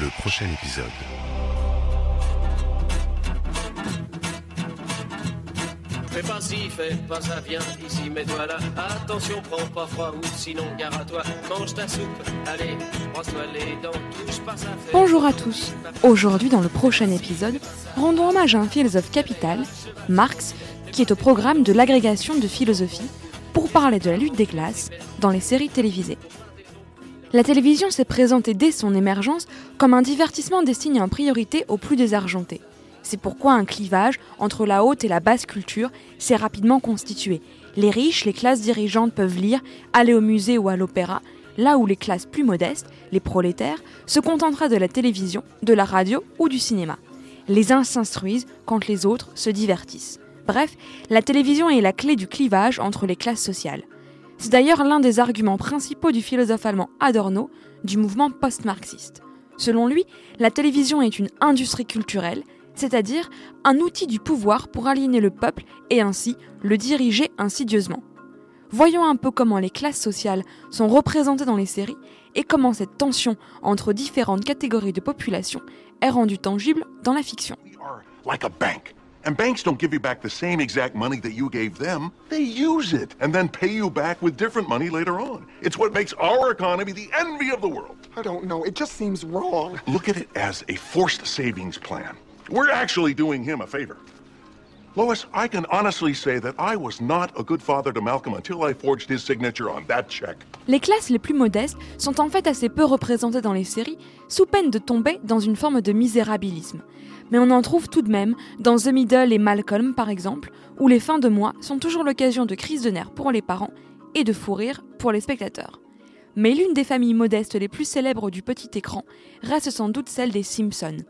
Le prochain épisode. Fais pas ci, fais pas ça, viens ici, mets-toi là. Attention, prends pas froid ou sinon gare à toi. Mange ta soupe, allez, brosse-toi les dents, touche pas ça. fais- Bonjour à tous. Aujourd'hui, dans le prochain épisode, rendons hommage à un philosophe capital, Marx, qui est au programme de l'agrégation de philosophie pour parler de la lutte des classes dans les séries télévisées. La télévision s'est présentée dès son émergence comme un divertissement destiné en priorité aux plus désargentés. C'est pourquoi un clivage entre la haute et la basse culture s'est rapidement constitué. Les riches, les classes dirigeantes peuvent lire, aller au musée ou à l'opéra, là où les classes plus modestes, les prolétaires, se contenteraient de la télévision, de la radio ou du cinéma. Les uns s'instruisent quand les autres se divertissent. Bref, la télévision est la clé du clivage entre les classes sociales. C'est d'ailleurs l'un des arguments principaux du philosophe allemand Adorno du mouvement post-marxiste. Selon lui, la télévision est une industrie culturelle, c'est-à-dire un outil du pouvoir pour aligner le peuple et ainsi le diriger insidieusement. Voyons un peu comment les classes sociales sont représentées dans les séries et comment cette tension entre différentes catégories de population est rendue tangible dans la fiction. Like a bank. And banks don't give you back the same exact money that you gave them. They use it and then pay you back with different money later on. It's what makes our economy the envy of the world. I don't know. It just seems wrong. Look at it as a forced savings plan. We're actually doing him a favor. Lois, I can honestly say that I was not a good father to Malcolm until I forged his signature on that check. Les classes les plus modestes sont en fait assez peu représentées dans les séries, sous peine de tomber dans une forme de misérabilisme. Mais on en trouve tout de même dans The Middle et Malcolm par exemple, où les fins de mois sont toujours l'occasion de crises de nerfs pour les parents et de fou rire pour les spectateurs. Mais l'une des familles modestes les plus célèbres du petit écran reste sans doute celle des Simpsons.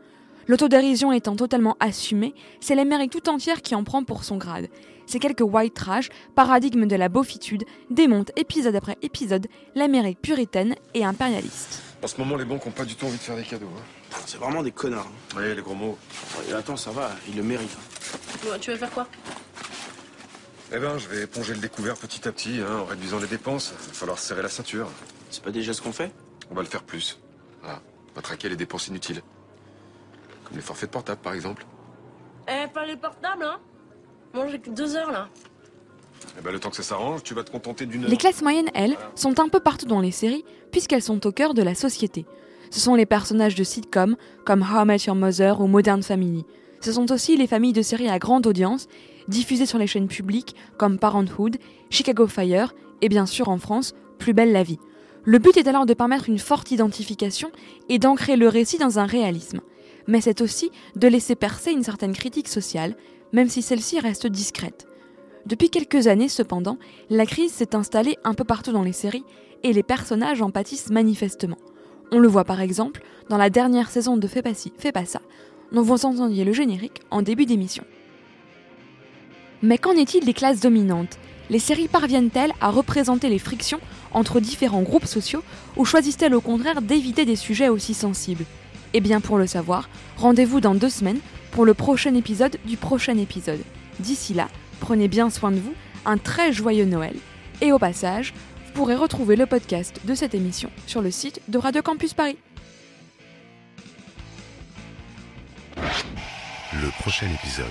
L'autodérision étant totalement assumée, c'est l'Amérique tout entière qui en prend pour son grade. Ces quelques white trash, paradigme de la beaufitude, démontent épisode après épisode l'Amérique puritaine et impérialiste. En ce moment, les banques ont pas du tout envie de faire des cadeaux. Hein. C'est vraiment des connards. hein. Oui, les gros mots. Et attends, ça va, ils le méritent. Ouais, Tu veux faire quoi? Eh ben, je vais éponger le découvert petit à petit, hein, en réduisant les dépenses. Il va falloir serrer la ceinture. C'est pas déjà ce qu'on fait? On va le faire plus. Voilà. On va traquer les dépenses inutiles. Comme les forfaits de portable, par exemple. Eh, pas les portables, hein Moi, j'ai que deux heures, là. Eh ben, le temps que ça s'arrange, tu vas te contenter d'une. Les classes moyennes, elles, sont un peu partout dans les séries, puisqu'elles sont au cœur de la société. Ce sont les personnages de sitcoms, comme How I Met Your Mother ou Modern Family. Ce sont aussi les familles de séries à grande audience, diffusées sur les chaînes publiques, comme Parenthood, Chicago Fire, et bien sûr en France, Plus belle la vie. Le but est alors de permettre une forte identification et d'ancrer le récit dans un réalisme. Mais c'est aussi de laisser percer une certaine critique sociale, même si celle-ci reste discrète. Depuis quelques années, cependant, la crise s'est installée un peu partout dans les séries et les personnages en pâtissent manifestement. On le voit par exemple dans la dernière saison de Fais pas ci, fais pas ça, dont vous entendiez le générique en début d'émission. Mais qu'en est-il des classes dominantes? Les séries parviennent-elles à représenter les frictions entre différents groupes sociaux ou choisissent-elles au contraire d'éviter des sujets aussi sensibles? Eh bien pour le savoir, rendez-vous dans deux semaines pour le prochain épisode du prochain épisode. D'ici là, prenez bien soin de vous, un très joyeux Noël, et au passage, vous pourrez retrouver le podcast de cette émission sur le site de Radio Campus Paris. Le prochain épisode.